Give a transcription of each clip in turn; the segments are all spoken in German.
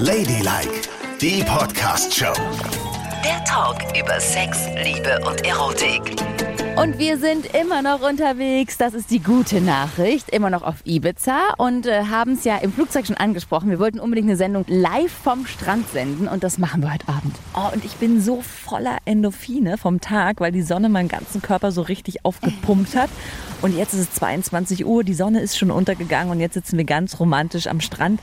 Ladylike, die Podcast-Show. Der Talk über Sex, Liebe und Erotik. Und wir sind immer noch unterwegs. Das ist die gute Nachricht. Immer noch auf Ibiza und äh, haben es ja im Flugzeug schon angesprochen. Wir wollten unbedingt eine Sendung live vom Strand senden und das machen wir heute Abend. Oh, und ich bin so voller Endorphine vom Tag, weil die Sonne meinen ganzen Körper so richtig aufgepumpt hat. Und jetzt ist es 22 Uhr, die Sonne ist schon untergegangen und jetzt sitzen wir ganz romantisch am Strand.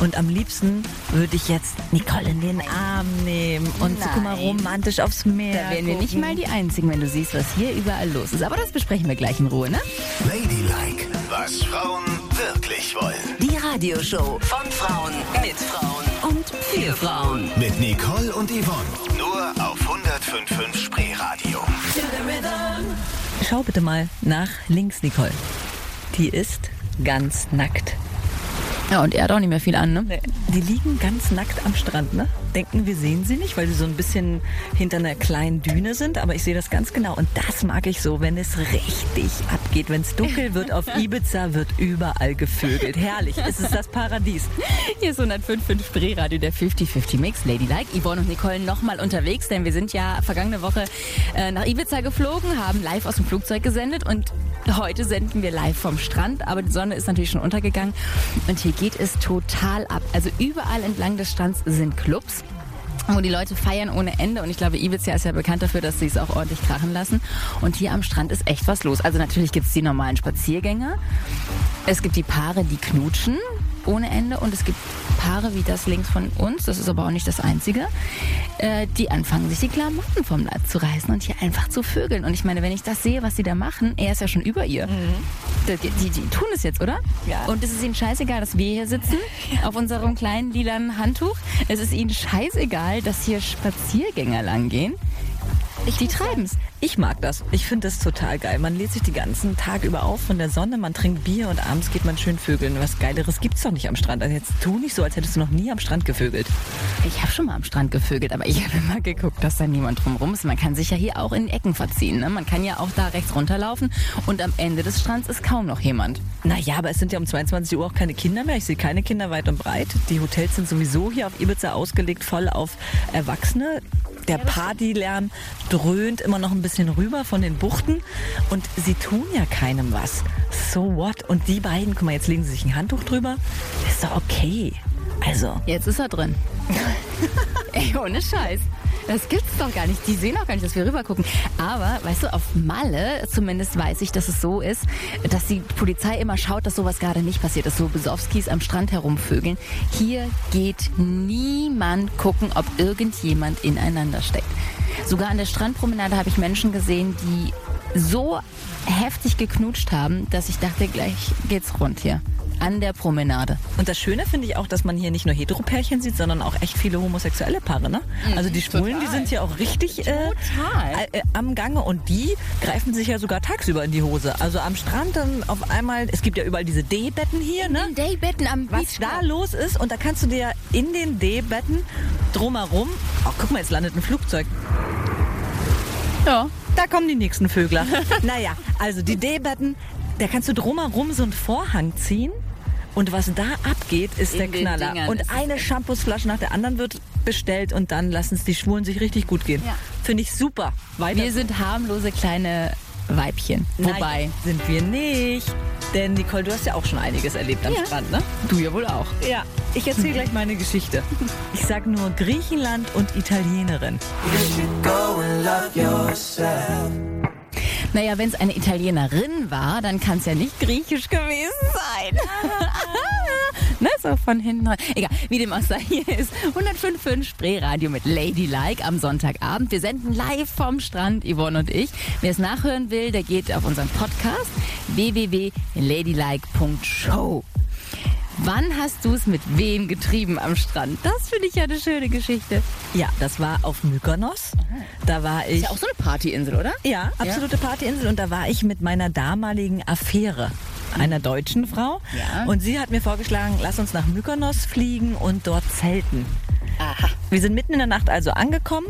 Und am liebsten würde ich jetzt Nicole in den Arm nehmen und so, guck mal, romantisch aufs Meer. Da wären wir nicht mal die Einzigen, wenn du siehst, was hier überall los ist. Aber das besprechen wir gleich in Ruhe, ne? Ladylike, was Frauen wirklich wollen. Die Radioshow von Frauen mit Frauen und für Frauen. Mit Nicole und Yvonne. Nur auf 105.5 Spreeradio. Schau bitte mal nach links, Nicole. Die ist ganz nackt. Ja, und er hat auch nicht mehr viel an, ne? Die liegen ganz nackt am Strand, ne? Denken, wir sehen sie nicht, weil sie so ein bisschen hinter einer kleinen Düne sind, aber ich sehe das ganz genau. Und das mag ich so, wenn es richtig abgeht. Wenn es dunkel wird auf Ibiza, wird überall gevögelt. Herrlich, es ist das Paradies. Hier ist 105.5 Spreeradio, der 50-50 Mix. Ladylike, Yvonne und Nicole nochmal unterwegs, denn wir sind ja vergangene Woche äh, nach Ibiza geflogen, haben live aus dem Flugzeug gesendet und heute senden wir live vom Strand, aber die Sonne ist natürlich schon untergegangen und hier geht es total ab. Also überall entlang des Strands sind Clubs wo die Leute feiern ohne Ende und ich glaube, Ibiza ist ja bekannt dafür, dass sie es auch ordentlich krachen lassen. Und hier am Strand ist echt was los. Also natürlich gibt es die normalen Spaziergänger, es gibt die Paare, die knutschen ohne Ende und es gibt Paare wie das links von uns, das ist aber auch nicht das einzige, äh, die anfangen, sich die Klamotten vom Leib zu reißen und hier einfach zu vögeln. Und ich meine, wenn ich das sehe, was sie da machen, er ist ja schon über ihr. Die, die, die tun es jetzt, oder? Ja. Und es ist ihnen scheißegal, dass wir hier sitzen, auf unserem kleinen lilanen Handtuch. Es ist ihnen scheißegal, dass hier Spaziergänger langgehen. Die treiben's. Ich mag das. Ich finde das total geil. Man lädt sich den ganzen Tag über auf von der Sonne, man trinkt Bier und abends geht man schön vögeln. Was Geileres gibt's doch nicht am Strand. Also jetzt tu nicht so, als hättest du noch nie am Strand gevögelt. Ich habe schon mal am Strand gevögelt, aber ich habe immer geguckt, dass da niemand drumherum ist. Man kann sich ja hier auch in Ecken verziehen. Ne? Man kann ja auch da rechts runterlaufen und am Ende des Strands ist kaum noch jemand. Naja, aber es sind ja um 22 Uhr auch keine Kinder mehr. Ich sehe keine Kinder weit und breit. Die Hotels sind sowieso hier auf Ibiza ausgelegt, voll auf Erwachsene. Der Partylärm dröhnt immer noch ein bisschen rüber von den Buchten und sie tun ja keinem was. So what? Und die beiden, guck mal, jetzt legen sie sich ein Handtuch drüber. Ist doch okay. Also, Jetzt ist er drin. Ey, ohne Scheiß. Das gibt's doch gar nicht. Die sehen auch gar nicht, dass wir rüber gucken. Aber, weißt du, auf Malle, zumindest weiß ich, dass es so ist, dass die Polizei immer schaut, dass sowas gerade nicht passiert, dass so Besowskis am Strand herumvögeln. Hier geht niemand gucken, ob irgendjemand ineinander steckt. Sogar an der Strandpromenade habe ich Menschen gesehen, die so heftig geknutscht haben, dass ich dachte, gleich geht's rund hier. An der Promenade. und das Schöne finde ich auch, dass man hier nicht nur Heteropärchen sieht, sondern auch echt viele homosexuelle Paare, ne? Also die Schwulen, die sind hier auch richtig äh, Total. äh, am Gange und die greifen sich ja sogar tagsüber in die Hose. Also am Strand dann auf einmal, es gibt ja überall diese D-Betten hier, ne? Daybetten am Was Beach da los ist und da kannst du dir in den D-Betten drumherum, oh guck mal, jetzt landet ein Flugzeug. Ja. Da kommen die nächsten Vögler. naja, also die D-Betten, da kannst du drumherum so einen Vorhang ziehen. Und was da abgeht, ist In der Knaller. Dingern und eine Shampoosflasche nach der anderen wird bestellt und dann lassen es die Schwulen sich richtig gut gehen. Ja. Finde ich super. Weiter. Wir sind harmlose kleine Weibchen. Nein, Wobei, sind wir nicht. Denn Nicole, du hast ja auch schon einiges erlebt am Ja. Strand, ne? du ja wohl auch. Ja, ich erzähle gleich meine Geschichte. Ich sag nur Griechenland und Italienerin. Naja, wenn es eine Italienerin war, dann kann es ja nicht griechisch gewesen sein. so von hinten. Egal, wie dem auch sei, hier ist 105.5 Spreeradio mit Ladylike am Sonntagabend. Wir senden live vom Strand, Yvonne und ich. Wer es nachhören will, der geht auf unseren Podcast www.ladylike.show. Wann hast du es mit wem getrieben am Strand? Das finde ich ja eine schöne Geschichte. Ja, das war auf Mykonos. Da war ich. Ist ja auch so eine Partyinsel, oder? Ja, absolute Partyinsel. Und da war ich mit meiner damaligen Affäre, einer deutschen Frau. Ja. Und sie hat mir vorgeschlagen, lass uns nach Mykonos fliegen und dort zelten. Aha. Wir sind mitten in der Nacht also angekommen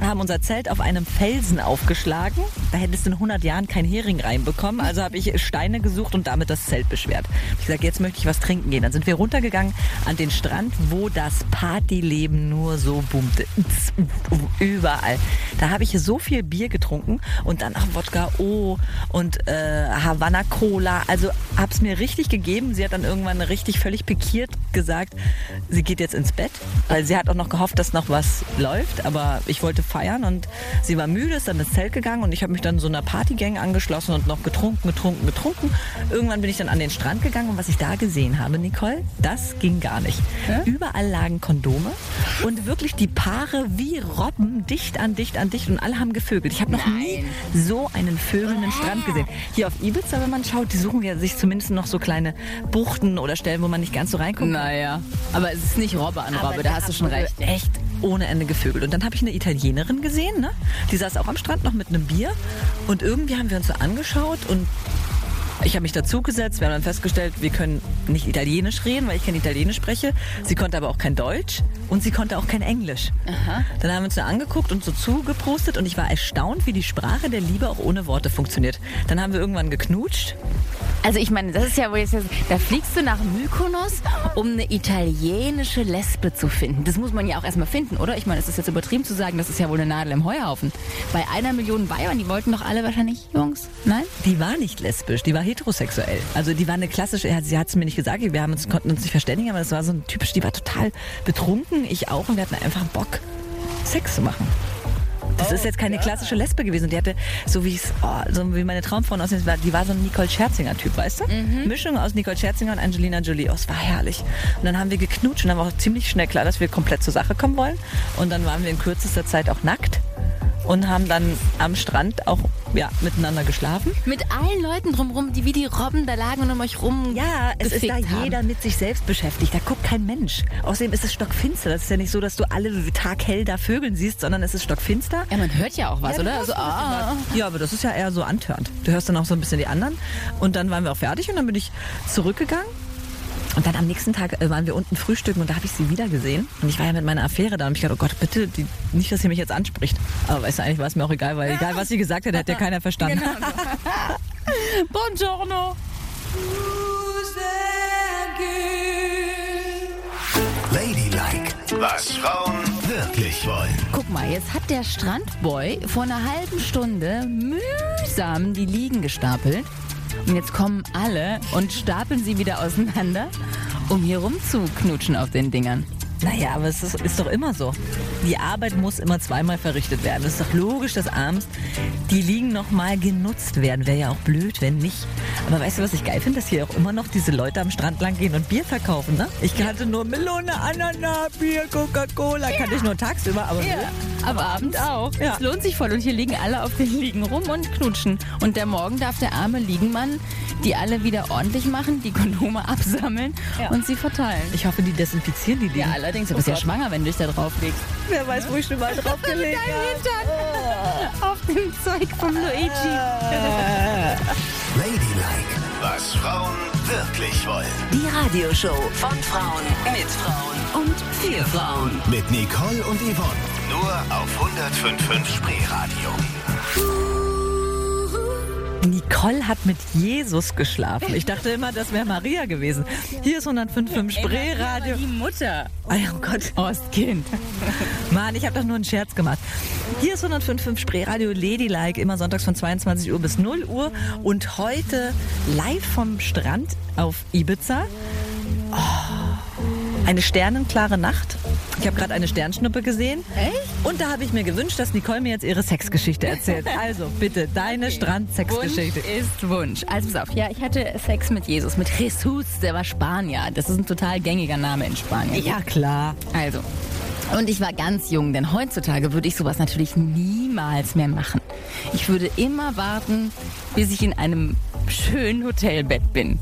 haben unser Zelt auf einem Felsen aufgeschlagen. Da hättest du in 100 Jahren kein Hering reinbekommen. Also habe ich Steine gesucht und damit das Zelt beschwert. Ich gesagt, jetzt möchte ich was trinken gehen. Dann sind wir runtergegangen an den Strand, wo das Partyleben nur so boomte. Überall. Da habe ich so viel Bier getrunken und dann auch Wodka O und äh, Havana Cola. Also habe es mir richtig gegeben. Sie hat dann irgendwann richtig völlig pikiert gesagt, sie geht jetzt ins Bett, weil sie hat auch noch gehofft, dass noch was läuft. Aber ich wollte feiern und sie war müde, ist dann ins Zelt gegangen und ich habe mich dann so einer Partygang angeschlossen und noch getrunken, getrunken, getrunken. Irgendwann bin ich dann an den Strand gegangen und was ich da gesehen habe, Nicole, das ging gar nicht. Ja? Überall lagen Kondome und wirklich die Paare wie Robben dicht an dicht an dicht und alle haben gevögelt. Ich habe noch nie so einen vögelnden Strand gesehen. Hier auf Ibiza, wenn man schaut, die suchen ja sich zumindest noch so kleine Buchten oder Stellen, wo man nicht ganz so reinkommt. Naja, aber es ist nicht Robbe an Robbe, da hast du schon recht. Echt ohne Ende gevögelt. Und dann habe ich eine Italienerin gesehen, ne? die saß auch am Strand noch mit einem Bier. Und irgendwie haben wir uns so angeschaut und ich habe mich dazugesetzt. Wir haben dann festgestellt, wir können nicht Italienisch reden, weil ich kein Italienisch spreche. Sie konnte aber auch kein Deutsch und sie konnte auch kein Englisch. Aha. Dann haben wir uns da angeguckt und so zugeprostet und ich war erstaunt, wie die Sprache der Liebe auch ohne Worte funktioniert. Dann haben wir irgendwann geknutscht also ich meine, das ist ja, wo jetzt, da fliegst du nach Mykonos, um eine italienische Lesbe zu finden. Das muss man ja auch erstmal finden, oder? Ich meine, es ist jetzt übertrieben zu sagen, das ist ja wohl eine Nadel im Heuhaufen. Bei einer Million Bayern, die wollten doch alle wahrscheinlich Jungs, nein? Die war nicht lesbisch, die war heterosexuell. Also die war eine klassische, sie hat es mir nicht gesagt, wir haben uns, konnten uns nicht verständigen, aber das war so ein typisch, die war total betrunken, ich auch und wir hatten einfach Bock, Sex zu machen. Das ist jetzt keine klassische Lesbe gewesen. Die hatte, so wie es, oh, so wie meine Traumfrauen aussehen, die war so ein Nicole Scherzinger-Typ, weißt du? Mhm. Mischung aus Nicole Scherzinger und Angelina Jolie. Oh, es war herrlich. Und dann haben wir geknutscht und dann war auch ziemlich schnell klar, dass wir komplett zur Sache kommen wollen. Und dann waren wir in kürzester Zeit auch nackt und haben dann am Strand auch ja, miteinander geschlafen. Mit allen Leuten drumherum, die wie die Robben da lagen und um euch rum. Ja, es ist da haben. jeder mit sich selbst beschäftigt. Da guckt kein Mensch. Außerdem ist es stockfinster. Das ist ja nicht so, dass du alle taghell da Vögeln siehst, sondern es ist stockfinster. Ja, man hört ja auch was, ja, oder? Also, ah. Ja, aber das ist ja eher so antörend. Du hörst dann auch so ein bisschen die anderen. Und dann waren wir auch fertig und dann bin ich zurückgegangen und dann am nächsten Tag äh, waren wir unten frühstücken und da habe ich sie wieder gesehen. Und ich war ja mit meiner Affäre da und ich gedacht, oh Gott, bitte, die, nicht, dass sie mich jetzt anspricht. Aber weißt du, eigentlich war es mir auch egal, weil egal, was sie gesagt hat, hat ja keiner verstanden. Genau. Buongiorno. Ladylike, was Frauen wirklich wollen. Guck mal, jetzt hat der Strandboy vor einer halben Stunde mühsam die Liegen gestapelt und jetzt kommen alle und stapeln sie wieder auseinander, um hier rumzuknutschen auf den Dingern. Naja, aber es ist, ist, doch immer so. Die Arbeit muss immer zweimal verrichtet werden. Es ist doch logisch, dass abends die Liegen nochmal genutzt werden. Wäre ja auch blöd, wenn nicht. Aber weißt du, was ich geil finde? Dass hier auch immer noch diese Leute am Strand lang gehen und Bier verkaufen, ne? Ich kannte nur Melone, Ananas, Bier, Coca-Cola. Ja. Kannte ich nur tagsüber, aber ja. aber abends auch. Ja. Es lohnt sich voll. Und hier liegen alle auf den Liegen rum und knutschen. Und der Morgen darf der arme Liegenmann die alle wieder ordentlich machen, die Kondome absammeln ja. und sie verteilen. Ich hoffe, die desinfizieren die Liegen. Ja, allerdings, du bist oh ja schwanger, wenn du dich da drauflegst. Wer weiß, wo ich schon mal draufgelegt habe. Oh. Auf dem Zeug von Luigi. Ladylike, was Frauen wirklich wollen. Die Radioshow von Frauen, mit Frauen und für Frauen. Mit Nicole und Yvonne. Nur auf 105.5 Spreeradio. Nicole hat mit Jesus geschlafen. Ich dachte immer, das wäre Maria gewesen. Hier ist 105.5 Spreeradio. Die Mutter. Oh, oh Gott. Ostkind. Mann, ich habe doch nur einen Scherz gemacht. Hier ist 105.5 Spreeradio Ladylike, immer sonntags von 22 Uhr bis 0 Uhr. Und heute live vom Strand auf Ibiza. Oh, eine sternenklare Nacht. Ich habe gerade eine Sternschnuppe gesehen. Echt? Und da habe ich mir gewünscht, dass Nicole mir jetzt ihre Sexgeschichte erzählt. Also bitte, deine okay. Strand-Sexgeschichte. Ist Wunsch. Also pass auf, ja, ich hatte Sex mit Jesus, mit Jesus, der war Spanier. Das ist ein total gängiger Name in Spanien. Ja, klar. Also, und ich war ganz jung, denn heutzutage würde ich sowas natürlich niemals mehr machen. Ich würde immer warten, bis ich in einem schönen Hotelbett bin.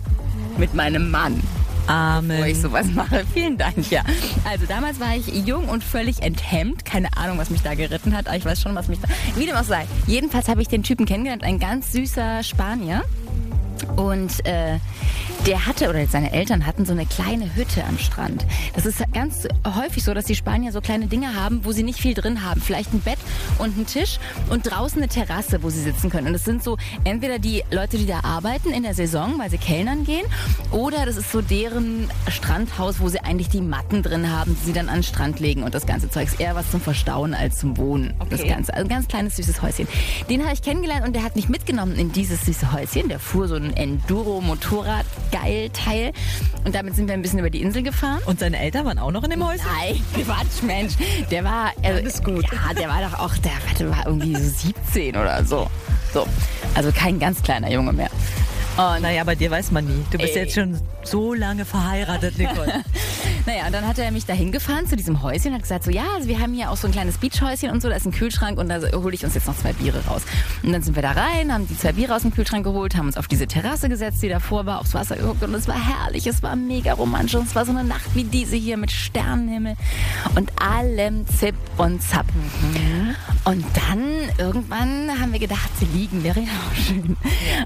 Mit meinem Mann. Amen. Wo ich sowas mache. Vielen Dank, ja. Also damals war ich jung und völlig enthemmt. Keine Ahnung, was mich da geritten hat, aber ich weiß schon, was mich da... Wie dem auch sei. Jedenfalls habe ich den Typen kennengelernt, ein ganz süßer Spanier. Und äh, der hatte oder seine Eltern hatten so eine kleine Hütte am Strand. Das ist ganz häufig so, dass die Spanier so kleine Dinge haben, wo sie nicht viel drin haben. Vielleicht ein Bett und ein Tisch und draußen eine Terrasse, wo sie sitzen können. Und das sind so entweder die Leute, die da arbeiten in der Saison, weil sie Kellnern gehen, oder das ist so deren Strandhaus, wo sie eigentlich die Matten drin haben, die sie dann an den Strand legen und das ganze Zeug. Ist eher was zum Verstauen als zum Wohnen. Das Ganze. Also ein ganz kleines, süßes Häuschen. Den habe ich kennengelernt und der hat mich mitgenommen in dieses süße Häuschen. Der fuhr so ein Enduro-Motorrad geil Teil. Und damit sind wir ein bisschen über die Insel gefahren. Und seine Eltern waren auch noch in dem Häuschen? Nein, Quatsch, Mensch. Der war. Also, Alles gut. Ja, der war doch auch, der warte, war irgendwie so 17 oder so. So. Also kein ganz kleiner Junge mehr. Und Naja, bei dir weiß man nie. Du bist Ey. jetzt schon so lange verheiratet, Nicole. Naja, und dann hat er mich dahin gefahren zu diesem Häuschen und hat gesagt, so ja, also wir haben hier auch so ein kleines Beachhäuschen und so, da ist ein Kühlschrank und da hole ich uns jetzt noch zwei Biere raus. Und dann sind wir da rein, haben die zwei Biere aus dem Kühlschrank geholt, haben uns auf diese Terrasse gesetzt, die davor war, aufs Wasser geguckt und es war herrlich, es war mega romantisch und es war so eine Nacht wie diese hier mit Sternenhimmel und allem Zip und Zap. Und dann irgendwann haben wir gedacht, sie liegen wäre ja auch schön.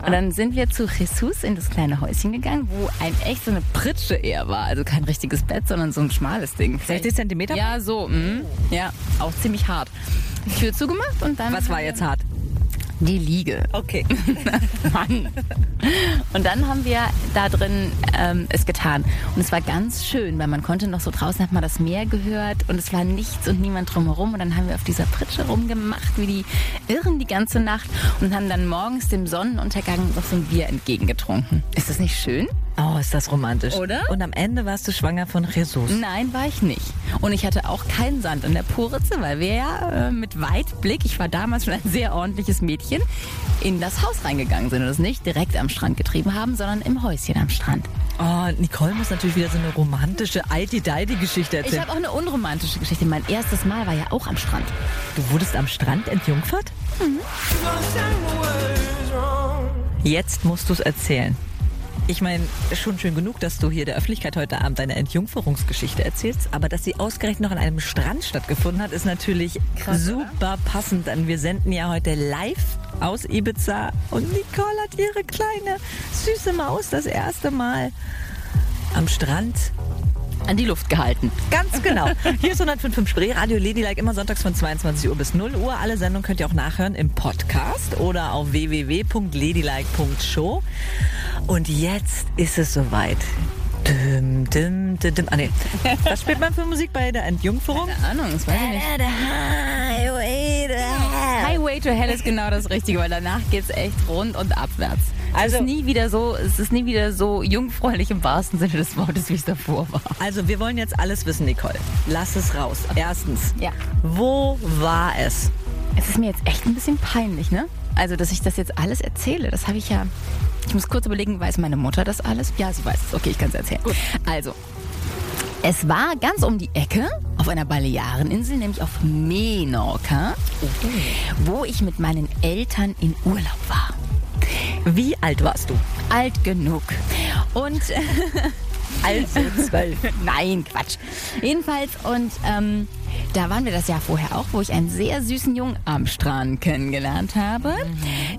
Und dann sind wir zu Jesus in das kleine Häuschen gegangen, wo ein echt so eine Pritsche eher war. Also kein richtiges Bett, sondern so ein schmales Ding. 60 Zentimeter? Ja, so. mhm. Ja, auch ziemlich hart. Tür zugemacht und dann. Was war jetzt hart? Die Liege. Okay. Mann. Und dann haben wir da drin ähm, es getan. Und es war ganz schön, weil man konnte noch so draußen, hat man das Meer gehört und es war nichts und niemand drumherum. Und dann haben wir auf dieser Pritsche rumgemacht, wie die Irren die ganze Nacht und haben dann morgens dem Sonnenuntergang noch so ein Bier entgegengetrunken. Ist das nicht schön? Oh, ist das romantisch. Oder? Und am Ende warst du schwanger von Jesus. Nein, war ich nicht. Und ich hatte auch keinen Sand in der Poritze, weil wir ja äh, mit Weitblick, ich war damals schon ein sehr ordentliches Mädchen, in das Haus reingegangen sind und es nicht direkt am Strand getrieben haben, sondern im Häuschen am Strand. Oh, Nicole muss natürlich wieder so eine romantische Alti-Deidi-Geschichte Ich erzählen. habe auch eine unromantische Geschichte. Mein erstes Mal war ja auch am Strand. Du wurdest am Strand entjungfert? Jetzt musst du es erzählen. Ich meine, schon schön genug, dass du hier der Öffentlichkeit heute Abend deine Entjungferungsgeschichte erzählst, aber dass sie ausgerechnet noch an einem Strand stattgefunden hat, ist natürlich super passend, denn wir senden ja heute live aus Ibiza und Nicole hat ihre kleine süße Maus das erste Mal am Strand An die Luft gehalten. Ganz genau. Hier ist 105.5 Spree, Radio Ladylike, immer sonntags von 22 Uhr bis 0 Uhr. Alle Sendungen könnt ihr auch nachhören im Podcast oder auf www.ladylike.show. Und jetzt ist es soweit. Dim, dim, dim, dim. Ah, nee. Was spielt man für Musik bei der Entjungferung? Keine Ahnung, das weiß ich nicht. Highway to Hell ist genau das Richtige, weil danach geht's echt rund und abwärts. Also- es ist nie wieder so, es ist nie wieder so jungfräulich im wahrsten Sinne des Wortes, wie es davor war. Also, wir wollen jetzt alles wissen, Nicole. Lass es raus. Erstens, Ja. wo war es? Es ist mir jetzt echt ein bisschen peinlich, ne? Also, dass ich das jetzt alles erzähle, das habe ich ja. Ich muss kurz überlegen, weiß meine Mutter das alles? Ja, sie weiß es. Okay, ich kann es erzählen. Gut. Also, es war ganz um die Ecke auf einer Baleareninsel, nämlich auf Menorca, wo ich mit meinen Eltern in Urlaub war. Wie alt warst du? Alt genug. Und Also zwölf. Nein, Quatsch. Jedenfalls, und ähm, da waren wir das Jahr vorher auch, wo ich einen sehr süßen Jungen am Strand kennengelernt habe.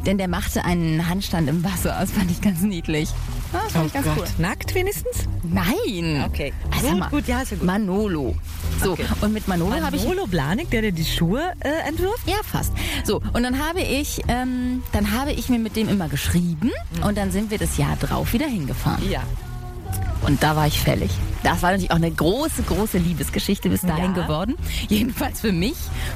Denn der machte einen Handstand im Wasser. Das fand ich ganz niedlich. Das fand ich ganz cool. Nackt wenigstens? Nein. Okay. Also, Gut, mal, gut, ja, ist ja gut. Manolo. So, Okay. und mit Manolo, habe ich... Manolo Blanik, der dir die Schuhe äh, entwirft? Ja, fast. So, und dann habe ich, ähm, dann habe ich mir mit dem immer geschrieben und dann sind wir das Jahr drauf wieder hingefahren. Ja. Und da war ich fällig. Das war natürlich auch eine große, große Liebesgeschichte bis dahin Ja. geworden. Jedenfalls für mich,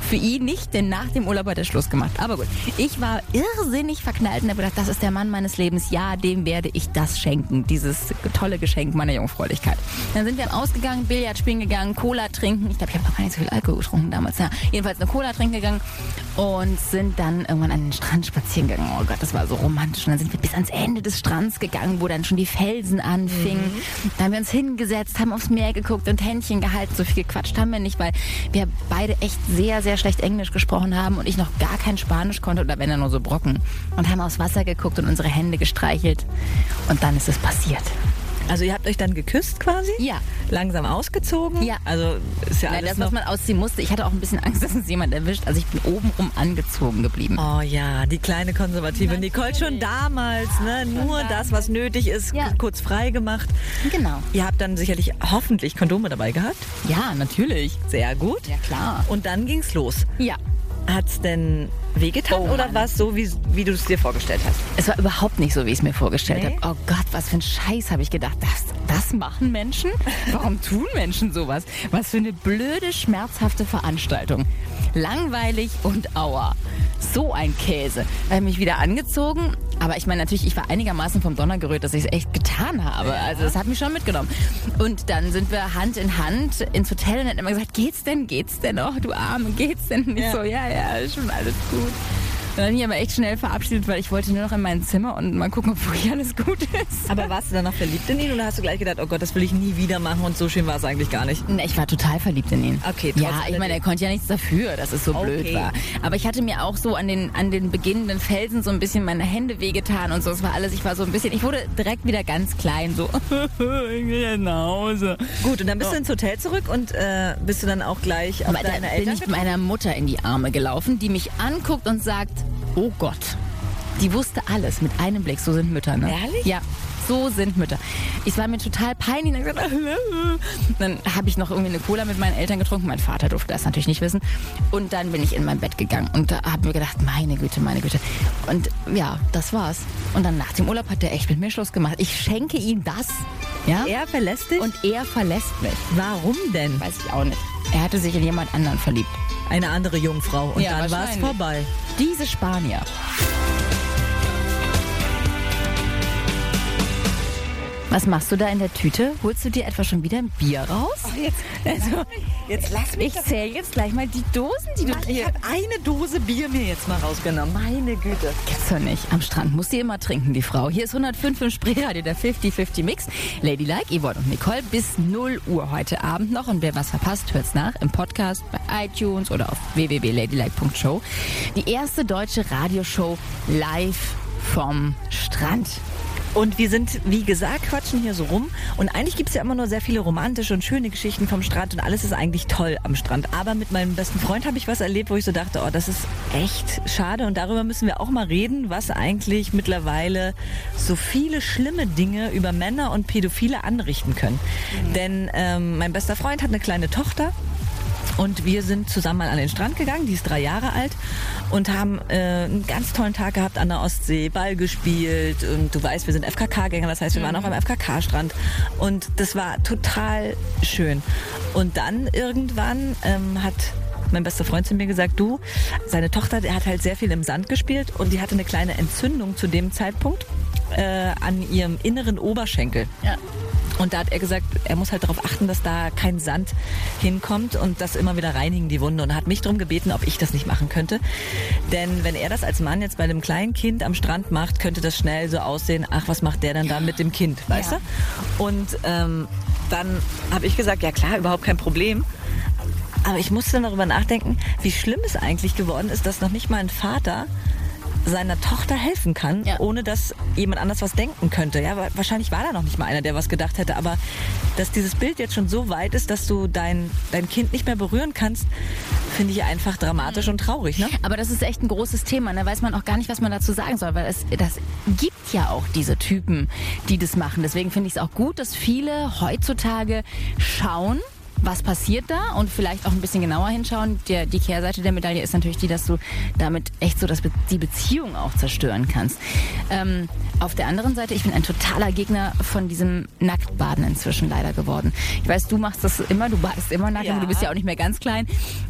für ihn nicht, denn nach dem Urlaub hat er Schluss gemacht. Aber gut, ich war irrsinnig verknallt und habe gedacht, das ist der Mann meines Lebens. Ja, dem werde ich das schenken, dieses tolle Geschenk meiner Jungfräulichkeit. Dann sind wir ausgegangen, Billard spielen gegangen, Cola trinken. Ich glaube, ich habe noch gar nicht so viel Alkohol getrunken damals. Ja, jedenfalls eine Cola trinken gegangen und sind dann irgendwann an den Strand spazieren gegangen. Oh Gott, das war so romantisch. Und dann sind wir bis ans Ende des Strands gegangen, wo dann schon die Felsen anfingen. Da haben wir uns hingesetzt, haben aufs Meer geguckt und Händchen gehalten. So viel gequatscht haben wir nicht, weil wir beide echt sehr, sehr schlecht Englisch gesprochen haben und ich noch gar kein Spanisch konnte oder wenn er nur so Brocken. Und haben aufs Wasser geguckt und unsere Hände gestreichelt. Und dann ist es passiert. Also ihr habt euch dann geküsst quasi? Ja. Langsam ausgezogen? Ja. Also ist ja Nein, alles das, was man ausziehen musste, ich hatte auch ein bisschen Angst, dass uns jemand erwischt. Also ich bin obenrum angezogen geblieben. Oh ja, die kleine konservative Nicole schon damals, ne? Nur das, was nötig ist, Ja. kurz frei gemacht. Genau. Ihr habt dann sicherlich hoffentlich Kondome dabei gehabt. Ja, natürlich. Sehr gut. Ja, klar. Und dann ging's los. Ja. Hat's denn wehgetan Oh, oder war es so, wie, wie du es dir vorgestellt hast? Es war überhaupt nicht so, wie ich es mir vorgestellt Nee? habe. Oh Gott, was für ein Scheiß habe ich gedacht. Das, das machen Menschen? Warum tun Menschen sowas? Was für eine blöde, schmerzhafte Veranstaltung. Langweilig und aua. So ein Käse. Da habe ich mich wieder angezogen. Aber ich meine natürlich, ich war einigermaßen vom Donner gerührt, dass ich es echt getan habe. Also das hat mich schon mitgenommen. Und dann sind wir Hand in Hand ins Hotel und hat immer gesagt, geht's denn, geht's denn? Oh, du Arme, geht's denn? Und ich Ja. so, ja, ja, schon alles gut. Dann habe ich mich aber echt schnell verabschiedet, weil ich wollte nur noch in mein Zimmer und mal gucken, ob wirklich alles gut ist. Aber warst du dann noch verliebt in ihn oder hast du gleich gedacht, oh Gott, das will ich nie wieder machen und so schön war es eigentlich gar nicht? Na, Ich war total verliebt in ihn. Okay, Ja, ich meine, er konnte ja nichts dafür, dass es so blöd Okay. war. Aber ich hatte mir auch so an den, an den beginnenden Felsen so ein bisschen meine Hände wehgetan und so. Es war alles, ich war so ein bisschen, ich wurde direkt wieder ganz klein, so, ich will nach Hause. Gut, und dann bist du ins Hotel zurück und äh, bist du dann auch gleich auf Aber deine bin Eltern ich meiner Mutter in die Arme gelaufen, die mich anguckt und sagt, oh Gott. Die wusste alles mit einem Blick. So sind Mütter, ne? Ehrlich? Ja. So sind Mütter. Ich war mir total peinlich. Dann, gesagt, dann habe ich noch irgendwie eine Cola mit meinen Eltern getrunken. Mein Vater durfte das natürlich nicht wissen. Und dann bin ich in mein Bett gegangen und habe mir gedacht, meine Güte, meine Güte. Und ja, das war's. Und dann nach dem Urlaub hat er echt mit mir Schluss gemacht. Ich schenke ihm das. Ja? Er verlässt dich? und er verlässt mich. warum denn? Weiß ich auch nicht. Er hatte sich in jemand anderen verliebt. Eine andere Jungfrau. Und Ja, dann war es vorbei. Diese Spanier. Was machst du da in der Tüte? Holst du dir etwa schon wieder ein Bier raus? jetzt, Also, jetzt lass ich zähle jetzt gleich mal die Dosen, die du Ich hier... habe eine Dose Bier mir jetzt mal rausgenommen. Meine Güte. Gibt's doch nicht. Am Strand muss sie immer trinken, die Frau. Hier ist 105 im Spreeradio, der 50-50 Mix. Ladylike, Yvonne und Nicole bis 0 Uhr heute Abend noch. Und wer was verpasst, hört's nach im Podcast bei iTunes oder auf www.ladylike.show. Die erste deutsche Radioshow live vom Strand. Und wir sind, wie gesagt, quatschen hier so rum. Und eigentlich gibt's ja immer nur sehr viele romantische und schöne Geschichten vom Strand. Und alles ist eigentlich toll am Strand. Aber mit meinem besten Freund habe ich was erlebt, wo ich so dachte, oh, das ist echt schade. Und darüber müssen wir auch mal reden, was eigentlich mittlerweile so viele schlimme Dinge über Männer und Pädophile anrichten können. Denn ähm, mein bester Freund hat eine kleine Tochter. Und wir sind zusammen mal an den Strand gegangen, die ist drei Jahre alt und haben äh, einen ganz tollen Tag gehabt an der Ostsee, Ball gespielt und du weißt, wir sind FKK-Gänger, das heißt, wir waren auch am FKK-Strand und das war total schön. Und dann irgendwann ähm, hat mein bester Freund zu mir gesagt, du, seine Tochter, der hat halt sehr viel im Sand gespielt und die hatte eine kleine Entzündung zu dem Zeitpunkt äh, an ihrem inneren Oberschenkel. Ja. Und da hat er gesagt, er muss halt darauf achten, dass da kein Sand hinkommt und das immer wieder reinigen, die Wunde. Und hat mich darum gebeten, ob ich das nicht machen könnte. Denn wenn er das als Mann jetzt bei einem kleinen Kind am Strand macht, könnte das schnell so aussehen, ach, was macht der denn da mit dem Kind, weißt Ja. du? Und ähm, dann habe ich gesagt, ja klar, überhaupt kein Problem. Aber ich musste dann darüber nachdenken, wie schlimm es eigentlich geworden ist, dass noch nicht mal ein Vater seiner Tochter helfen kann, Ja. ohne dass jemand anders was denken könnte. Ja, wa- wahrscheinlich war da noch nicht mal einer, der was gedacht hätte, aber dass dieses Bild jetzt schon so weit ist, dass du dein, dein Kind nicht mehr berühren kannst, finde ich einfach dramatisch und traurig, ne? Aber das ist echt ein großes Thema. Da weiß man auch gar nicht, was man dazu sagen soll, weil es das gibt ja auch diese Typen, die das machen. Deswegen finde ich es auch gut, dass viele heutzutage schauen, was passiert da und vielleicht auch ein bisschen genauer hinschauen. Der, die Kehrseite der Medaille ist natürlich die, dass du damit echt so das, die Beziehung auch zerstören kannst. Ähm, auf der anderen Seite, ich bin ein totaler Gegner von diesem Nacktbaden inzwischen leider geworden. Ich weiß, du machst das immer, du badest immer nackt, Ja. du bist ja auch nicht mehr ganz klein.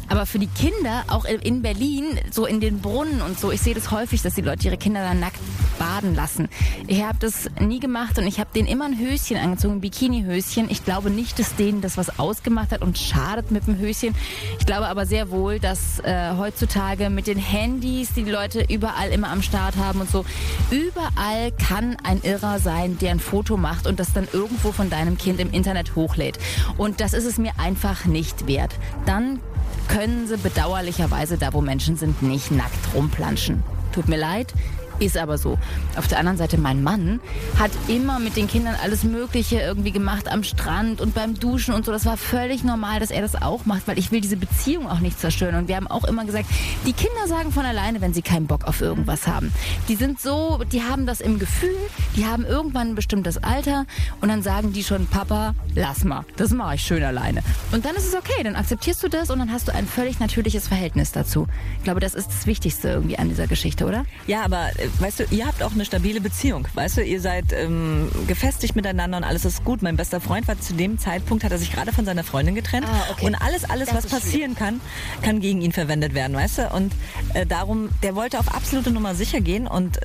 Aber für die Kinder, auch in Berlin, so in den Brunnen und so, ich sehe das häufig, dass die Leute ihre Kinder dann nackt baden lassen. Ich habe das nie gemacht und ich habe denen immer ein Höschen angezogen, ein Bikini-Höschen. Ich glaube nicht, dass denen das was ausgemacht hat und schadet mit dem Höschen. Ich glaube aber sehr wohl, dass äh, heutzutage mit den Handys, die die Leute überall immer am Start haben und so, überall kann ein Irrer sein, der ein Foto macht und das dann irgendwo von deinem Kind im Internet hochlädt. Und das ist es mir einfach nicht wert. Dann können sie bedauerlicherweise da, wo Menschen sind, nicht nackt rumplanschen. Tut mir leid. Ist aber so. Auf der anderen Seite, mein Mann hat immer mit den Kindern alles Mögliche irgendwie gemacht am Strand und beim Duschen und so. Das war völlig normal, dass er das auch macht, weil ich will diese Beziehung auch nicht zerstören. Und wir haben auch immer gesagt, die Kinder sagen von alleine, wenn sie keinen Bock auf irgendwas haben. Die sind so, die haben das im Gefühl, die haben irgendwann ein bestimmtes Alter und dann sagen die schon, Papa, lass mal, das mache ich schön alleine. Und dann ist es okay, dann akzeptierst du das und dann hast du ein völlig natürliches Verhältnis dazu. Ich glaube, das ist das Wichtigste irgendwie an dieser Geschichte, oder? Ja, aber weißt du, ihr habt auch eine stabile Beziehung. Weißt du, ihr seid ähm, gefestigt miteinander und alles ist gut. Mein bester Freund war zu dem Zeitpunkt, hat er sich gerade von seiner Freundin getrennt. Ah, okay. Und alles, alles, Das was passieren kann, kann gegen ihn verwendet werden, weißt du? Und äh, darum, der wollte auf absolute Nummer sicher gehen und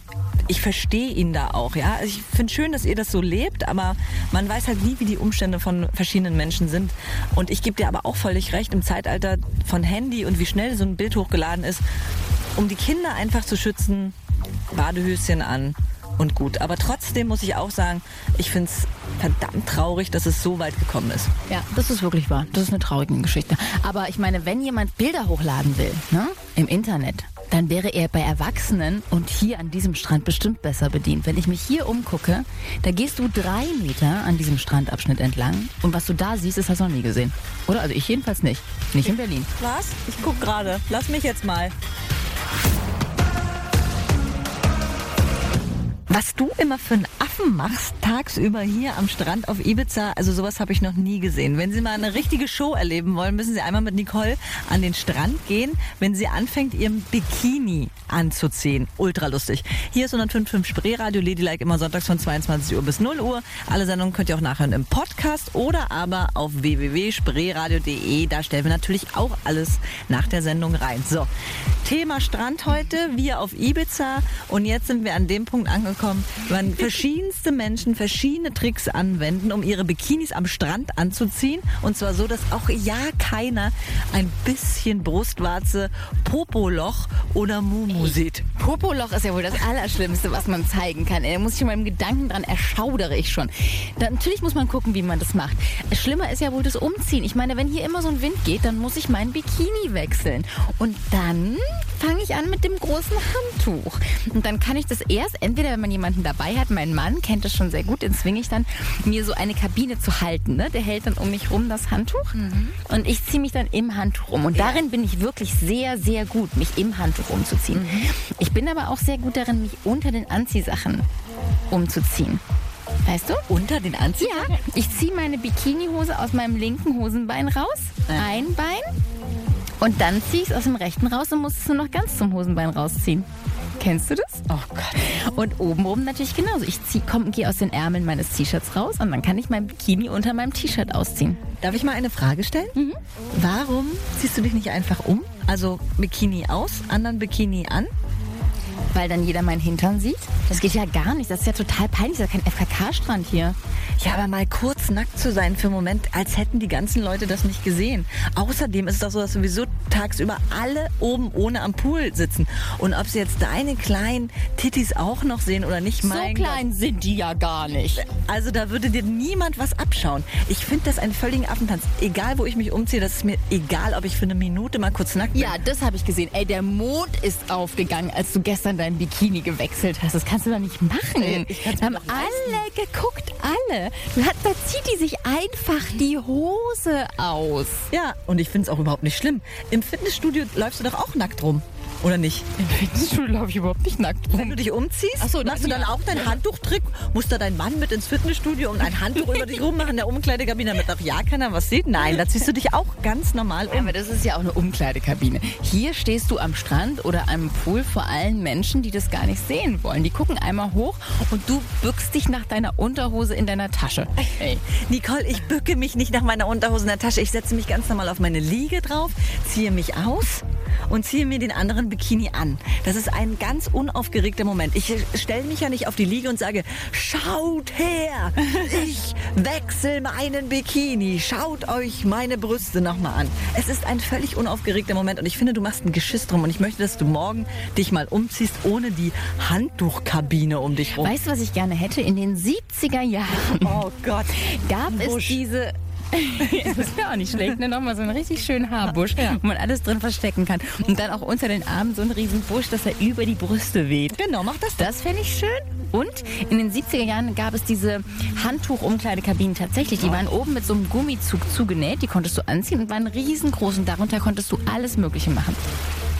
ich verstehe ihn da auch, ja. Also ich finde schön, dass ihr das so lebt, aber man weiß halt nie, wie die Umstände von verschiedenen Menschen sind. Und ich gebe dir aber auch völlig recht, im Zeitalter von Handy und wie schnell so ein Bild hochgeladen ist, um die Kinder einfach zu schützen, Badehöschen an und gut. Aber trotzdem muss ich auch sagen, ich finde es verdammt traurig, dass es so weit gekommen ist. Ja, das ist wirklich wahr. Das ist eine traurige Geschichte. Aber ich meine, wenn jemand Bilder hochladen will, ne, im Internet, dann wäre er bei Erwachsenen und hier an diesem Strand bestimmt besser bedient. Wenn ich mich hier umgucke, da gehst du drei Meter an diesem Strandabschnitt entlang und was du da siehst, das hast du noch nie gesehen. Oder? Also ich jedenfalls nicht. Nicht in Berlin. Was? Ich guck gerade. Lass mich jetzt mal. Was du immer für einen Affen machst, tagsüber hier am Strand auf Ibiza, also sowas habe ich noch nie gesehen. Wenn Sie mal eine richtige Show erleben wollen, müssen Sie einmal mit Nicole an den Strand gehen, wenn sie anfängt, ihren Bikini anzuziehen. Ultra lustig. Hier ist 105.5 Spreeradio, Ladylike immer sonntags von 22 Uhr bis 0 Uhr. Alle Sendungen könnt ihr auch nachhören im Podcast oder aber auf www.spreeradio.de. Da stellen wir natürlich auch alles nach der Sendung rein. So, Thema Strand heute, wir auf Ibiza und jetzt sind wir an dem Punkt angekommen, wann verschiedenste Menschen verschiedene Tricks anwenden, um ihre Bikinis am Strand anzuziehen. Und zwar so, dass auch ja keiner ein bisschen Brustwarze, Popoloch oder Mumu sieht. Popoloch ist ja wohl das Allerschlimmste, was man zeigen kann. Da muss ich schon beim Gedanken dran erschaudere ich schon. Da, natürlich muss man gucken, wie man das macht. Schlimmer ist ja wohl das Umziehen. Ich meine, wenn hier immer so ein Wind geht, dann muss ich meinen Bikini wechseln. Und dann fange ich an mit dem großen Handtuch. Und dann kann ich das erst, entweder wenn man jemanden dabei hat, mein Mann kennt das schon sehr gut, den zwinge ich dann, mir so eine Kabine zu halten. Ne? Der hält dann um mich rum das Handtuch und ich ziehe mich dann im Handtuch um. Und darin bin ich wirklich sehr, sehr gut, mich im Handtuch umzuziehen. Ich bin aber auch sehr gut darin, mich unter den Anziehsachen umzuziehen. Weißt du? Unter den Anziehen? Ja, ich ziehe meine Bikinihose aus meinem linken Hosenbein raus, ein Bein, und dann ziehe ich es aus dem rechten raus und muss es nur noch ganz zum Hosenbein rausziehen. Kennst du das? Oh Gott. Und obenrum natürlich genauso. Ich gehe aus den Ärmeln meines T-Shirts raus und dann kann ich mein Bikini unter meinem T-Shirt ausziehen. Darf ich mal eine Frage stellen? Warum ziehst du dich nicht einfach um? Also Bikini aus, anderen Bikini an? Weil dann jeder meinen Hintern sieht. Das geht ja gar nicht. Das ist ja total peinlich. Das ist ja kein FKK-Strand hier. Ja, aber mal kurz nackt zu sein für einen Moment, als hätten die ganzen Leute das nicht gesehen. Außerdem ist es doch so, dass sowieso tagsüber alle oben ohne am Pool sitzen. Und ob sie jetzt deine kleinen Tittis auch noch sehen oder nicht, mein so klein sind die ja gar nicht. Gott. Also da würde dir niemand was abschauen. Ich finde das einen völligen Affentanz. Egal, wo ich mich umziehe, das ist mir egal, ob ich für eine Minute mal kurz nackt bin. Ja, das habe ich gesehen. Ey, der Mond ist aufgegangen, als du gestern dein Bikini gewechselt hast. Das kannst du doch nicht machen. Ich haben alle geguckt, alle. Hat, da zieht die sich einfach die Hose aus. Ja, und ich finde es auch überhaupt nicht schlimm. Im Fitnessstudio läufst du doch auch nackt rum. Oder nicht? Im Fitnessstudio laufe ich überhaupt nicht nackt Wenn du dich umziehst, so, machst du dann ja. auch deinen Handtuchtrick? Muss da dein Mann mit ins Fitnessstudio und ein Handtuch über dich rummachen in der Umkleidekabine, damit auch ja keiner was sieht? Nein, da ziehst du dich auch ganz normal um. Aber das ist ja auch eine Umkleidekabine. Hier stehst du am Strand oder am Pool vor allen Menschen, die das gar nicht sehen wollen. Die gucken einmal hoch und du bückst dich nach deiner Unterhose in deiner Tasche. Ey. Nicole, ich bücke mich nicht nach meiner Unterhose in der Tasche. Ich setze mich ganz normal auf meine Liege drauf, ziehe mich aus und ziehe mir den anderen Bikini an. Das ist ein ganz unaufgeregter Moment. Ich stelle mich ja nicht auf die Liege und sage, schaut her, ich wechsle meinen Bikini, schaut euch meine Brüste nochmal an. Es ist ein völlig unaufgeregter Moment und ich finde, du machst ein Geschiss drum und ich möchte, dass du morgen dich mal umziehst ohne die Handtuchkabine um dich rum. Weißt du, was ich gerne hätte? In den 70er Jahren Oh Gott. gab es Busch. diese das wäre auch nicht schlecht, ne? Nochmal so einen richtig schönen Haarbusch, wo man alles drin verstecken kann. Und dann auch unter den Armen so einen riesen Busch, dass er über die Brüste weht. Genau, mach das. Das fände ich schön. Und in den 70er Jahren gab es diese Handtuch-Umkleidekabinen tatsächlich. Die waren oben mit so einem Gummizug zugenäht. Die konntest du anziehen und waren riesengroß. Und darunter konntest du alles Mögliche machen.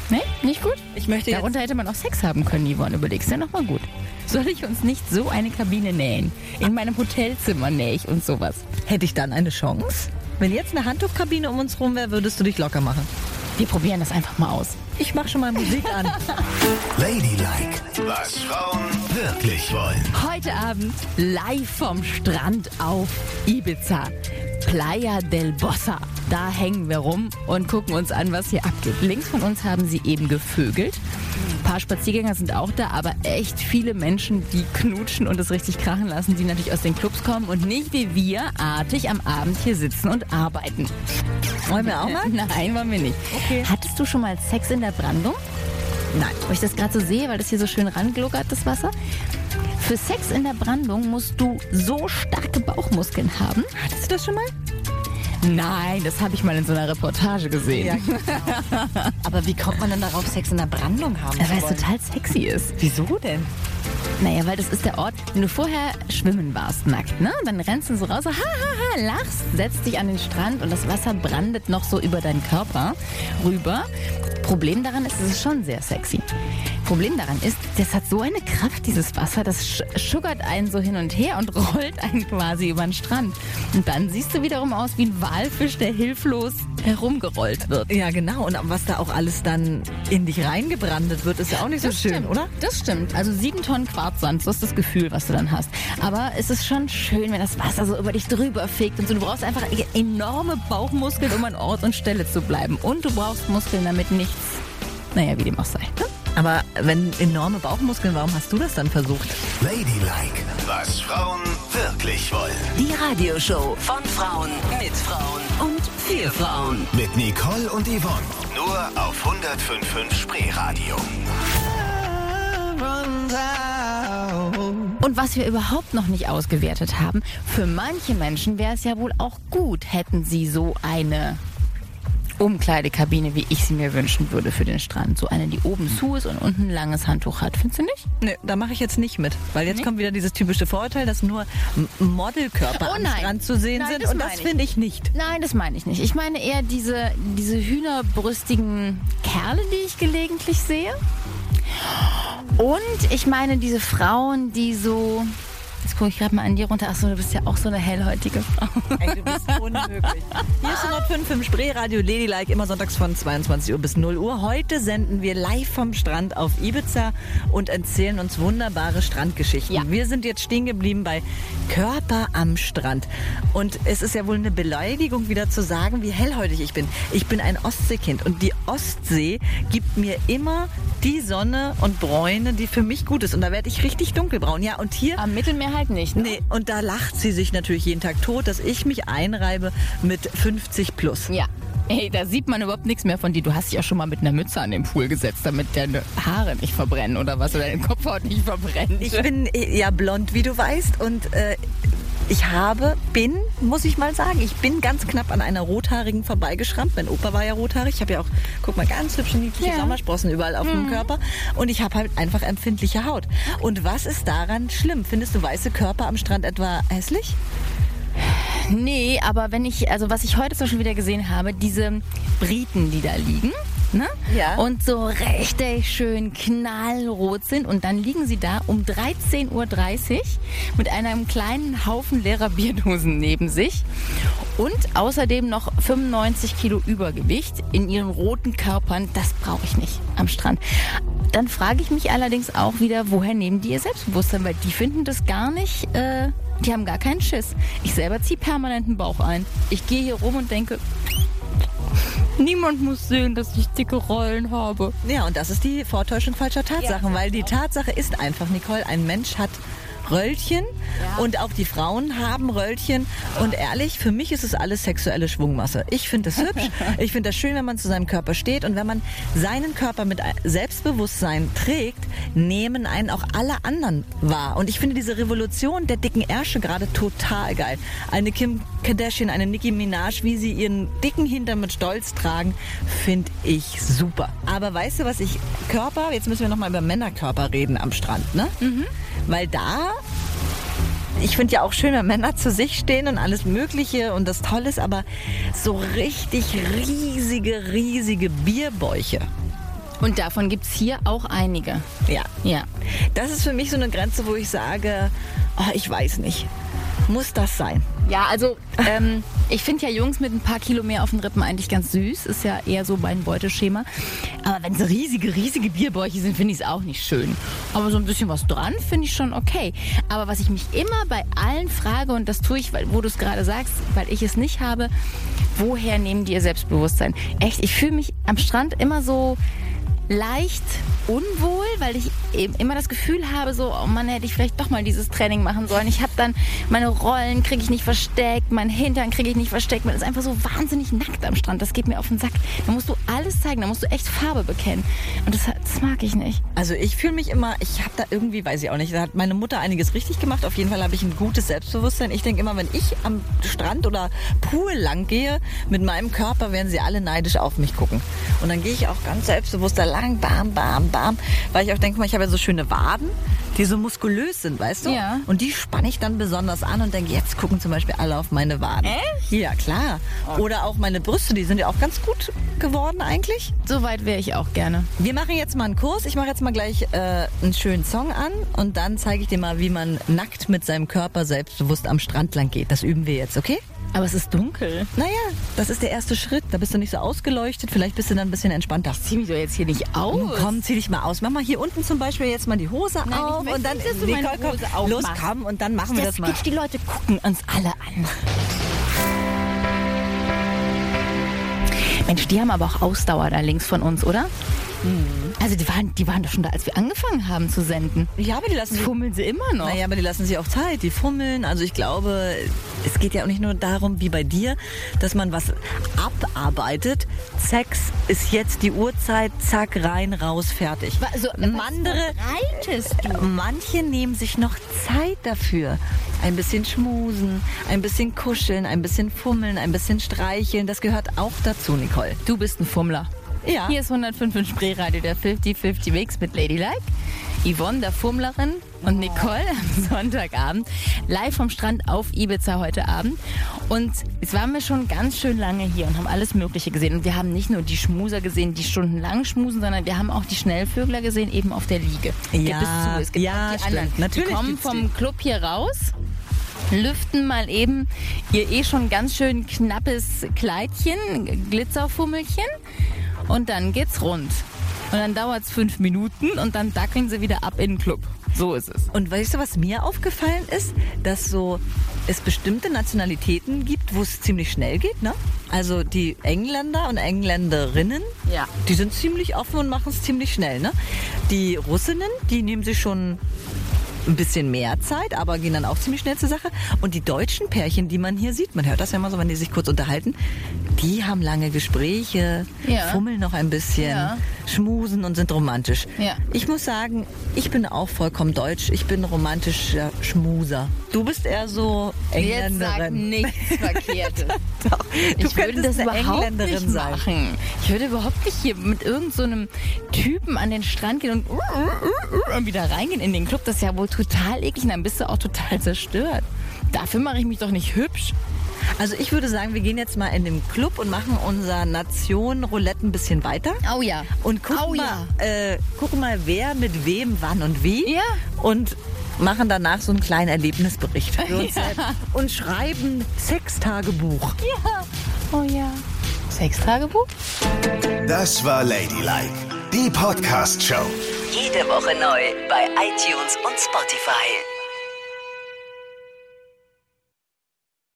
Ne? Nicht gut? Ich möchte Darunter hätte man auch Sex haben können, Yvonne. Überlegst du ja nochmal gut. Soll ich uns nicht so eine Kabine nähen? In meinem Hotelzimmer nähe ich uns sowas. Hätte ich dann eine Chance? Wenn jetzt eine Handtuchkabine um uns rum wäre, würdest du dich locker machen. Wir probieren das einfach mal aus. Ich mache schon mal Musik an. Ladylike, was Frauen wirklich wollen. Heute Abend live vom Strand auf Ibiza. Playa del Bossa. Da hängen wir rum und gucken uns an, was hier abgeht. Links von uns haben sie eben gevögelt. Ein paar Spaziergänger sind auch da, aber echt viele Menschen, die knutschen und es richtig krachen lassen, die natürlich aus den Clubs kommen und nicht wie wir artig am Abend hier sitzen und arbeiten. Wollen wir auch mal? Nein, wollen wir nicht. Okay. Hattest du schon mal Sex in der Brandung? Nein. Wo ich das gerade so sehe, weil das hier so schön rangluckert, das Wasser. Für Sex in der Brandung musst du so starke Bauchmuskeln haben. Hattest du das schon mal? Nein, das habe ich mal in so einer Reportage gesehen. Aber wie kommt man denn darauf, Sex in der Brandung haben Weil es total sexy ist. Wieso denn? Naja, weil das ist der Ort, wenn du vorher schwimmen warst, nackt, ne? Dann rennst du so raus, ha, ha, ha, lachst, setzt dich an den Strand und das Wasser brandet noch so über deinen Körper rüber. Problem daran ist, es ist schon sehr sexy. Problem daran ist, das hat so eine Kraft, dieses Wasser, das sch schuggert einen so hin und her und rollt einen quasi über den Strand. Und dann siehst du wiederum aus wie ein Walfisch, der hilflos herumgerollt wird. Ja, genau. Und was da auch alles dann in dich reingebrandet wird, ist ja auch nicht so schön, stimmt, oder? Das stimmt. Also sieben Tonnen Quarzsand, so ist das Gefühl, was du dann hast. Aber es ist schon schön, wenn das Wasser so über dich drüber fegt und so. Du brauchst einfach enorme Bauchmuskeln, um an Ort und Stelle zu bleiben. Und du brauchst Muskeln, damit nichts, naja, wie dem auch sei. ne? Aber wenn enorme Bauchmuskeln, warum hast du das dann versucht? Ladylike, was Frauen wirklich wollen. Die Radioshow von Frauen mit Frauen und für Frauen. Mit Nicole und Yvonne. Nur auf 105.5 Spreeradio. Und was wir überhaupt noch nicht ausgewertet haben, für manche Menschen wäre es ja wohl auch gut, hätten sie so eine Umkleidekabine, wie ich sie mir wünschen würde für den Strand. So eine, die oben zu ist und unten ein langes Handtuch hat. Findest du nicht? Nee, da mache ich jetzt nicht mit. Weil jetzt Nee? kommt wieder dieses typische Vorurteil, dass nur Modelkörper Oh am. Strand zu sehen Nein, sind. das Und das finde ich nicht. Nein, das meine ich nicht. Ich meine eher diese, diese hühnerbrüstigen Kerle, die ich gelegentlich sehe. Und ich meine diese Frauen, die so. Jetzt gucke ich gerade mal an dir runter. Achso, du bist ja auch so eine hellhäutige Frau. Ey, du bist unmöglich. Hier ist 105 im Spreeradio Ladylike, immer sonntags von 22 Uhr bis 0 Uhr. Heute senden wir live vom Strand auf Ibiza und erzählen uns wunderbare Strandgeschichten. Ja. Wir sind jetzt stehen geblieben bei Körper am Strand. Und es ist ja wohl eine Beleidigung, wieder zu sagen, wie hellhäutig ich bin. Ich bin ein Ostseekind und die Ostsee gibt mir immer die Sonne und Bräune, die für mich gut ist. Und da werde ich richtig dunkelbraun. Ja, und hier Am Mittelmeer halt nicht. Ne? Nee, und da lacht sie sich natürlich jeden Tag tot, dass ich mich einreibe mit 50 plus. Ja. Hey, da sieht man überhaupt nichts mehr von dir. Du hast dich ja schon mal mit einer Mütze an den Pool gesetzt, damit deine Haare nicht verbrennen oder was, oder deine Kopfhaut nicht verbrennt. Ich bin ja blond, wie du weißt, und äh, ich habe, bin, muss ich mal sagen, ich bin ganz knapp an einer Rothaarigen vorbeigeschrammt. Mein Opa war ja rothaarig. Ich habe ja auch, guck mal, ganz hübsche, niedliche Ja. Sommersprossen überall auf dem Körper. Und ich habe halt einfach empfindliche Haut. Und was ist daran schlimm? Findest du weiße Körper am Strand etwa hässlich? Nee, aber wenn ich, also was ich heute zum Beispiel wieder gesehen habe, diese Briten, die da liegen, ne? Ja. Und so richtig schön knallrot sind und dann liegen sie da um 13.30 Uhr mit einem kleinen Haufen leerer Bierdosen neben sich und außerdem noch 95 Kilo Übergewicht in ihren roten Körpern. Das brauche ich nicht am Strand. Dann frage ich mich allerdings auch wieder, woher nehmen die ihr Selbstbewusstsein? Weil die finden das gar nicht, äh, die haben gar keinen Schiss. Ich selber ziehe permanent den Bauch ein. Ich gehe hier rum und denke, niemand muss sehen, dass ich dicke Rollen habe. Ja, und das ist die Vortäuschung falscher Tatsachen, weil die Tatsache ist einfach, Nicole, ein Mensch hat Röllchen und auch die Frauen haben Röllchen. Und ehrlich, für mich ist es alles sexuelle Schwungmasse. Ich finde das hübsch. Ich finde das schön, wenn man zu seinem Körper steht und wenn man seinen Körper mit Selbstbewusstsein trägt, nehmen einen auch alle anderen wahr. Und ich finde diese Revolution der dicken Ärsche gerade total geil. Eine Kim Kardashian, eine Nicki Minaj, wie sie ihren dicken Hintern mit Stolz tragen, finde ich super. Aber weißt du, was ich Körper, jetzt müssen wir nochmal über Männerkörper reden am Strand, ne? Weil da ich finde ja auch schön, wenn Männer zu sich stehen und alles Mögliche und das toll ist, aber so richtig riesige, riesige Bierbäuche. Und davon gibt es hier auch einige. Ja. Ja. Das ist für mich so eine Grenze, wo ich sage, oh, ich weiß nicht. Muss das sein? Ja, also ähm, ich finde ja Jungs mit ein paar Kilo mehr auf den Rippen eigentlich ganz süß. Ist ja eher so mein Beuteschema. Aber wenn es riesige, riesige Bierbäuche sind, finde ich es auch nicht schön. Aber so ein bisschen was dran finde ich schon okay. Aber was ich mich immer bei allen frage, und das tue ich, weil, wo du es gerade sagst, weil ich es nicht habe, woher nehmen die ihr Selbstbewusstsein? Echt, ich fühle mich am Strand immer so leicht unwohl, weil ich eben immer das Gefühl habe, so, oh Mann, hätte ich vielleicht doch mal dieses Training machen sollen. Ich habe dann meine Rollen kriege ich nicht versteckt, mein Hintern kriege ich nicht versteckt. Man ist einfach so wahnsinnig nackt am Strand. Das geht mir auf den Sack. Da musst du alles zeigen, da musst du echt Farbe bekennen. Und das, das mag ich nicht. Also ich fühle mich immer, ich habe da irgendwie, weiß ich auch nicht, da hat meine Mutter einiges richtig gemacht. Auf jeden Fall habe ich ein gutes Selbstbewusstsein. Ich denke immer, wenn ich am Strand oder Pool lang gehe mit meinem Körper, werden sie alle neidisch auf mich gucken. Und dann gehe ich auch ganz selbstbewusst da lang, bam, bam, bam, weil ich auch denke mal, ich habe ja so schöne Waden, die so muskulös sind, weißt du? Ja. Und die spanne ich dann besonders an und denke, jetzt gucken zum Beispiel alle auf meine Waden. Echt? Ja, klar. Oder auch meine Brüste, die sind ja auch ganz gut geworden eigentlich. So weit wäre ich auch gerne. Wir machen jetzt mal einen Kurs. Ich mache jetzt mal gleich äh, einen schönen Song an und dann zeige ich dir mal, wie man nackt mit seinem Körper selbstbewusst am Strand lang geht. Das üben wir jetzt, okay? Aber es ist dunkel. Naja, das ist der erste Schritt. Da bist du nicht so ausgeleuchtet. Vielleicht bist du dann ein bisschen entspannter. Zieh mich doch jetzt hier nicht aus. Oh, komm, zieh dich mal aus. Mach mal hier unten zum Beispiel jetzt mal die Hose Nein, auf und dann nicht, meine komm, Hose los, komm und dann machen wir das, Das mal. geht, die Leute gucken uns alle an. Mensch, die haben aber auch Ausdauer da links von uns, oder? Also die waren, die waren doch schon da, als wir angefangen haben zu senden. Ja, aber die lassen sich Fummeln sie immer noch. Naja, aber die lassen sich auch Zeit, die fummeln. Also ich glaube, es geht ja auch nicht nur darum, wie bei dir, dass man was abarbeitet. Sex ist jetzt die Uhrzeit, zack, rein, raus, fertig. Also, du? manche nehmen sich noch Zeit dafür. Ein bisschen schmusen, ein bisschen kuscheln, ein bisschen fummeln, ein bisschen streicheln. Das gehört auch dazu, Nicole. Du bist ein Fummler. Ja. Hier ist 105 in Spreeradio, der 50-50 Mix mit Ladylike. Yvonne, der Fummlerin, und Nicole am Sonntagabend. Live vom Strand auf Ibiza heute Abend. Und jetzt waren wir schon ganz schön lange hier und haben alles Mögliche gesehen. Und wir haben nicht nur die Schmuser gesehen, die stundenlang schmusen, sondern wir haben auch die Schnellvögler gesehen, eben auf der Liege. Gibt Ja, es zu. Es gibt ja, auch die stimmt. anderen. Natürlich die kommen vom Club hier raus lüften mal eben ihr eh schon ganz schön knappes Kleidchen, Glitzerfummelchen und dann geht's rund. Und dann dauert's fünf Minuten und dann dackeln sie wieder ab in den Club. So ist es. Und weißt du, was mir aufgefallen ist? Dass so es bestimmte Nationalitäten gibt, wo es ziemlich schnell geht, ne? Also die Engländer und Engländerinnen, Ja. die sind ziemlich offen und machen es ziemlich schnell, ne? Die Russinnen, die nehmen sich schon ein bisschen mehr Zeit, aber gehen dann auch ziemlich schnell zur Sache. Und die deutschen Pärchen, die man hier sieht, man hört das ja immer so, wenn die sich kurz unterhalten, die haben lange Gespräche, Ja. fummeln noch ein bisschen, Ja. Schmusen und sind romantisch. Ja. Ich muss sagen, ich bin auch vollkommen deutsch. Ich bin romantischer Schmuser. Du bist eher so Jetzt sag Engländerin. nichts Verkehrtes. Doch, du ich würde das eine überhaupt Engländerin nicht sein. machen. Ich würde überhaupt nicht hier mit irgendeinem so einem Typen an den Strand gehen und, und wieder reingehen in den Club. Das ist ja wohl total eklig. Und dann bist du auch total zerstört. Dafür mache ich mich doch nicht hübsch. Also ich würde sagen, wir gehen jetzt mal in den Club und machen unser Nation Roulette ein bisschen weiter. Oh ja. Und gucken, oh, mal, äh, gucken mal, wer mit wem, wann und wie. Ja. Und machen danach so einen kleinen Erlebnisbericht für uns selbst. Und schreiben Sextagebuch. Ja. Oh ja. Sextagebuch? Das war Ladylike, die Podcast-Show. Jede Woche neu bei iTunes und Spotify.